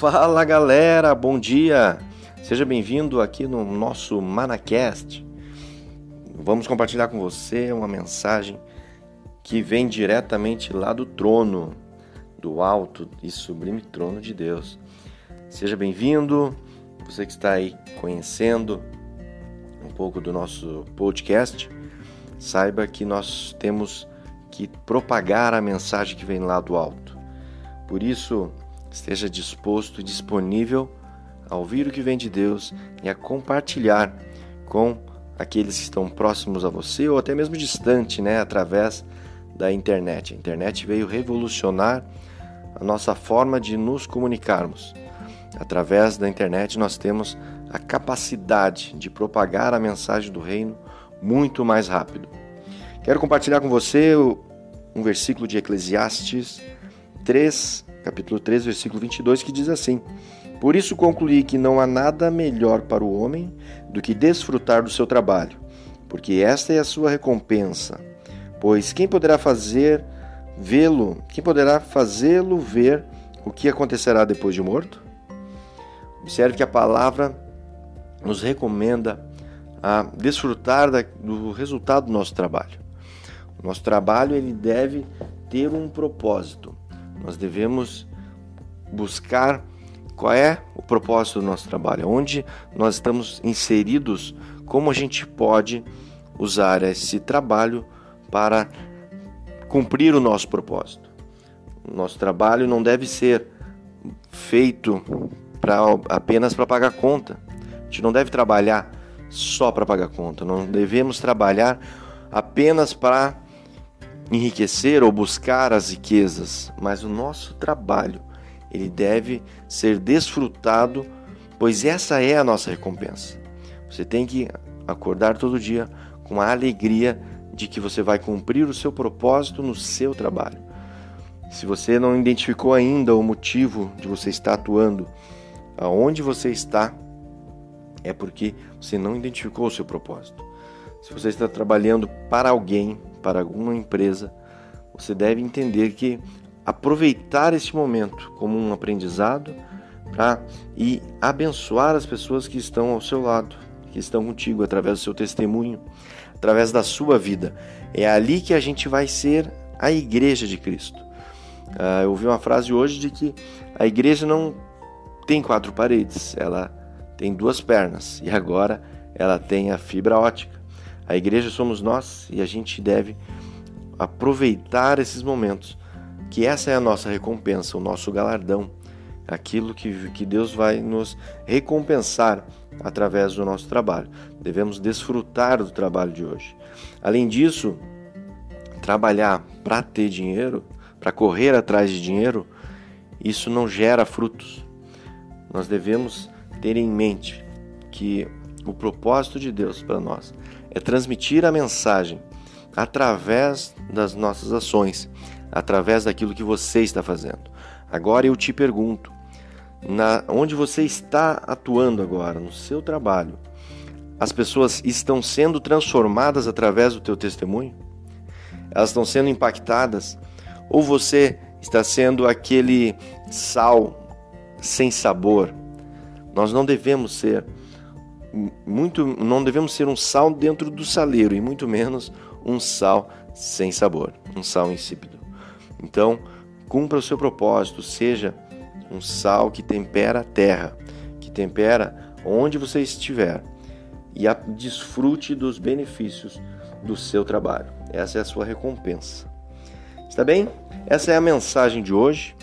Fala galera, bom dia! Seja bem-vindo aqui no nosso Manacast. Vamos compartilhar com você uma mensagem que vem diretamente lá do trono, do alto e sublime trono de Deus. Seja bem-vindo, você que está aí conhecendo um pouco do nosso podcast, saiba que nós temos que propagar a mensagem que vem lá do alto. Por isso, esteja disposto e disponível a ouvir o que vem de Deus e a compartilhar com aqueles que estão próximos a você ou até mesmo distante, né, através da internet. A internet veio revolucionar a nossa forma de nos comunicarmos. Através da internet nós temos a capacidade de propagar a mensagem do reino muito mais rápido. Quero compartilhar com você um versículo de Eclesiastes 3, capítulo 3, versículo 22, que diz assim: Por isso concluí que não há nada melhor para o homem do que desfrutar do seu trabalho, porque esta é a sua recompensa. Pois quem poderá fazer vê-lo, quem poderá fazê-lo ver o que acontecerá depois de morto? Observe que a palavra nos recomenda a desfrutar do resultado do nosso trabalho. O nosso trabalho ele deve ter um propósito. Nós devemos buscar qual é o propósito do nosso trabalho, onde nós estamos inseridos, como a gente pode usar esse trabalho para cumprir o nosso propósito. O nosso trabalho não deve ser feito pra, apenas para pagar conta. A gente não deve trabalhar só para pagar conta. Não devemos trabalhar apenas para enriquecer ou buscar as riquezas, mas o nosso trabalho ele deve ser desfrutado, pois essa é a nossa recompensa. Você tem que acordar todo dia com a alegria de que você vai cumprir o seu propósito no seu trabalho. Se você não identificou ainda o motivo de você estar atuando aonde você está, é porque você não identificou o seu propósito. Se você está trabalhando para alguém, para alguma empresa, você deve entender que aproveitar este momento como um aprendizado para e abençoar as pessoas que estão ao seu lado, que estão contigo através do seu testemunho, através da sua vida. É ali que a gente vai ser a igreja de Cristo. Uh, eu ouvi uma frase hoje de que a igreja não tem quatro paredes, ela tem duas pernas e agora ela tem a fibra ótica. A igreja somos nós e a gente deve aproveitar esses momentos, que essa é a nossa recompensa, o nosso galardão, aquilo que, que Deus vai nos recompensar através do nosso trabalho. Devemos desfrutar do trabalho de hoje. Além disso, trabalhar para ter dinheiro, para correr atrás de dinheiro, isso não gera frutos. Nós devemos ter em mente que o propósito de Deus para nós é transmitir a mensagem através das nossas ações, através daquilo que você está fazendo. Agora eu te pergunto, na, onde você está atuando agora, no seu trabalho, as pessoas estão sendo transformadas através do teu testemunho? Elas estão sendo impactadas? Ou você está sendo aquele sal sem sabor? Nós não devemos ser muito, não devemos ser um sal dentro do saleiro e muito menos um sal sem sabor, um sal insípido. Então, cumpra o seu propósito, seja um sal que tempera a terra, que tempera onde você estiver e desfrute dos benefícios do seu trabalho. Essa é a sua recompensa. Está bem? Essa é a mensagem de hoje.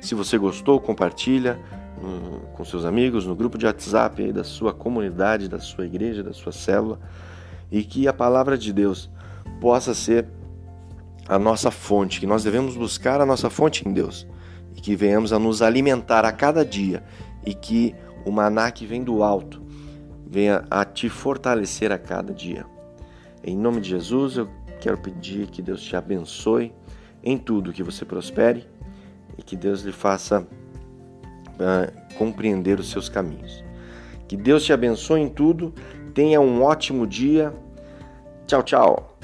Se você gostou, compartilha com seus amigos, no grupo de WhatsApp da sua comunidade, da sua igreja, da sua célula, e que a palavra de Deus possa ser a nossa fonte, que nós devemos buscar a nossa fonte em Deus e que venhamos a nos alimentar a cada dia e que o maná que vem do alto venha a te fortalecer a cada dia. Em nome de Jesus, eu quero pedir que Deus te abençoe em tudo, que você prospere e que Deus lhe faça uh, compreender os seus caminhos. Que Deus te abençoe em tudo. Tenha um ótimo dia. Tchau, tchau.